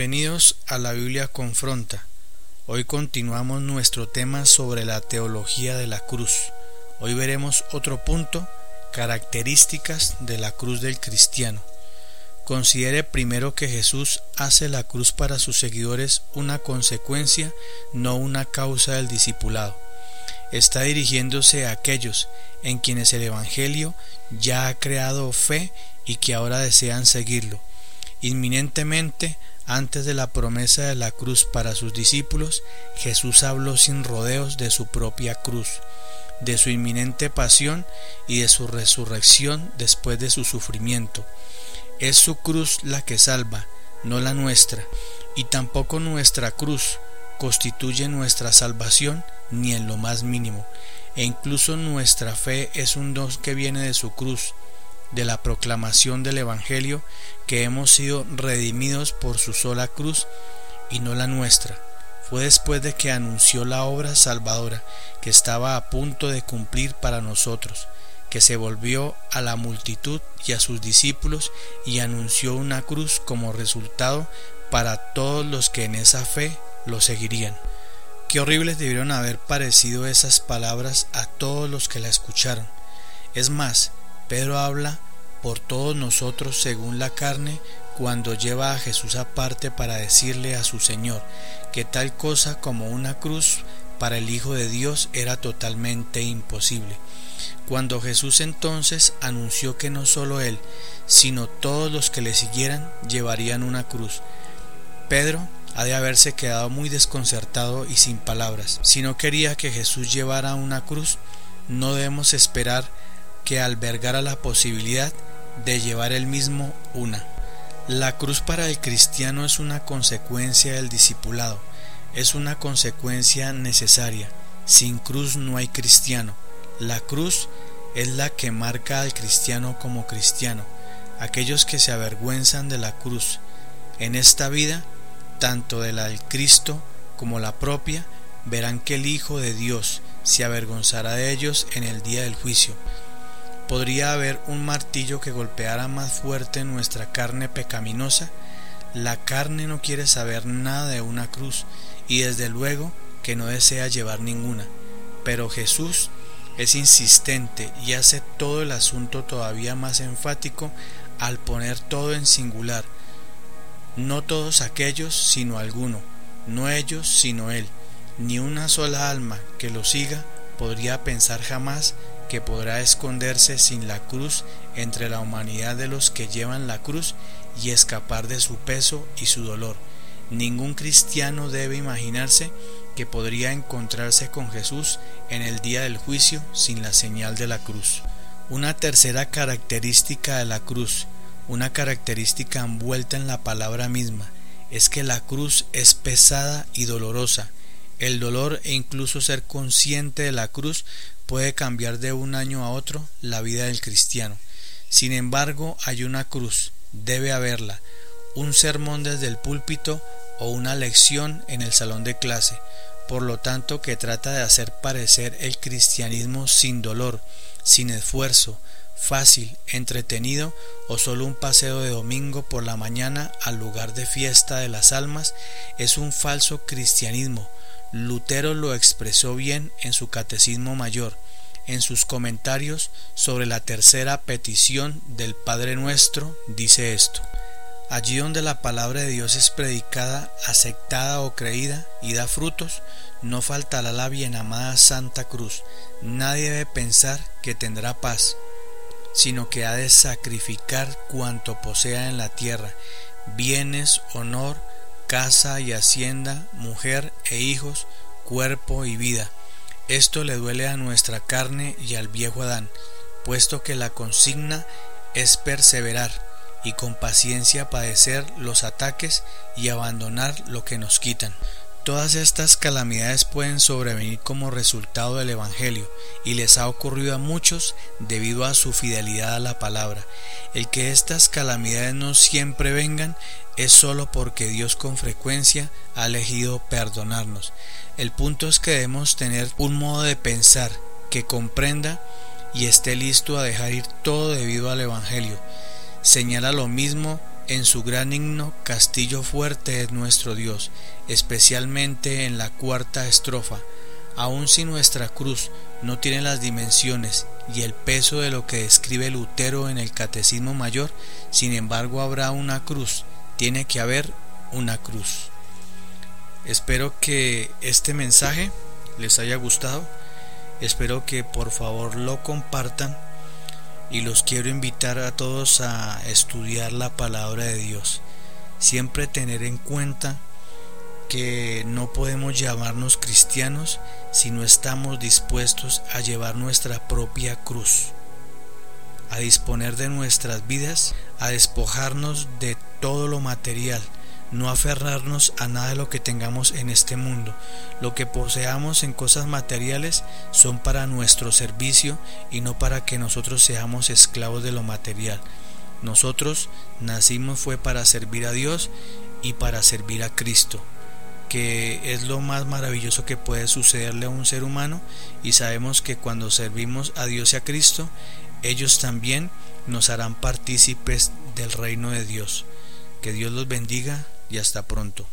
Bienvenidos a la Biblia Confronta. Hoy continuamos nuestro tema sobre la teología de la cruz. Hoy veremos otro punto, características de la cruz del cristiano. Considere primero que Jesús hace la cruz para sus seguidores una consecuencia, no una causa del discipulado. Está dirigiéndose a aquellos en quienes el Evangelio ya ha creado fe y que ahora desean seguirlo. Inminentemente, antes de la promesa de la cruz para sus discípulos, Jesús habló sin rodeos de su propia cruz, de su inminente pasión y de su resurrección después de su sufrimiento. Es su cruz la que salva, no la nuestra, y tampoco nuestra cruz constituye nuestra salvación ni en lo más mínimo, e incluso nuestra fe es un don que viene de su cruz, de la proclamación del Evangelio, que hemos sido redimidos por su sola cruz y no la nuestra. Fue después de que anunció la obra salvadora que estaba a punto de cumplir para nosotros, que se volvió a la multitud y a sus discípulos y anunció una cruz como resultado para todos los que en esa fe lo seguirían. Qué horribles debieron haber parecido esas palabras a todos los que la escucharon. Es más, Pedro habla por todos nosotros según la carne cuando lleva a Jesús aparte para decirle a su Señor que tal cosa como una cruz para el Hijo de Dios era totalmente imposible. Cuando Jesús entonces anunció que no solo él, sino todos los que le siguieran llevarían una cruz, Pedro ha de haberse quedado muy desconcertado y sin palabras. Si no quería que Jesús llevara una cruz, no debemos esperar que albergara la posibilidad de llevar él mismo una. La cruz para el cristiano es una consecuencia del discipulado, es una consecuencia necesaria. Sin cruz no hay cristiano. La cruz es la que marca al cristiano como cristiano. Aquellos que se avergüenzan de la cruz en esta vida, tanto de la del Cristo como la propia, verán que el Hijo de Dios se avergonzará de ellos en el día del juicio. ¿Podría haber un martillo que golpeara más fuerte nuestra carne pecaminosa? La carne no quiere saber nada de una cruz y desde luego que no desea llevar ninguna. Pero Jesús es insistente y hace todo el asunto todavía más enfático al poner todo en singular. No todos aquellos, sino alguno, no ellos, sino Él. Ni una sola alma que lo siga podría pensar jamás que podrá esconderse sin la cruz entre la humanidad de los que llevan la cruz y escapar de su peso y su dolor. Ningún cristiano debe imaginarse que podría encontrarse con Jesús en el día del juicio sin la señal de la cruz. Una tercera característica de la cruz, una característica envuelta en la palabra misma, es que la cruz es pesada y dolorosa. El dolor e incluso ser consciente de la cruz puede cambiar de un año a otro la vida del cristiano. Sin embargo, hay una cruz, debe haberla, un sermón desde el púlpito o una lección en el salón de clase, por lo tanto que trata de hacer parecer el cristianismo sin dolor, sin esfuerzo, fácil, entretenido o solo un paseo de domingo por la mañana al lugar de fiesta de las almas, es un falso cristianismo, Lutero lo expresó bien en su Catecismo Mayor, en sus comentarios sobre la tercera petición del Padre Nuestro, dice esto. Allí donde la palabra de Dios es predicada, aceptada o creída y da frutos, no faltará la bienamada Santa Cruz. Nadie debe pensar que tendrá paz, sino que ha de sacrificar cuanto posea en la tierra, bienes, honor, casa y hacienda, mujer e hijos, cuerpo y vida. Esto le duele a nuestra carne y al viejo Adán, puesto que la consigna es perseverar y con paciencia padecer los ataques y abandonar lo que nos quitan. Todas estas calamidades pueden sobrevenir como resultado del Evangelio y les ha ocurrido a muchos debido a su fidelidad a la palabra. El que estas calamidades no siempre vengan es solo porque Dios con frecuencia ha elegido perdonarnos. El punto es que debemos tener un modo de pensar que comprenda y esté listo a dejar ir todo debido al Evangelio. Señala lo mismo En su gran himno Castillo fuerte es nuestro Dios, especialmente en la cuarta estrofa. Aun si nuestra cruz no tiene las dimensiones y el peso de lo que describe Lutero en el Catecismo Mayor, sin embargo habrá una cruz, tiene que haber una cruz. Espero que este mensaje les haya gustado, espero que por favor lo compartan y los quiero invitar a todos a estudiar la palabra de Dios. Siempre tener en cuenta que no podemos llamarnos cristianos si no estamos dispuestos a llevar nuestra propia cruz, a disponer de nuestras vidas, a despojarnos de todo lo material, no aferrarnos a nada de lo que tengamos en este mundo. Lo que poseamos en cosas materiales son para nuestro servicio y no para que nosotros seamos esclavos de lo material. Nosotros nacimos fue para servir a Dios y para servir a Cristo que es lo más maravilloso que puede sucederle a un ser humano y sabemos que cuando servimos a Dios y a Cristo, ellos también nos harán partícipes del reino de Dios. Que Dios los bendiga y hasta pronto.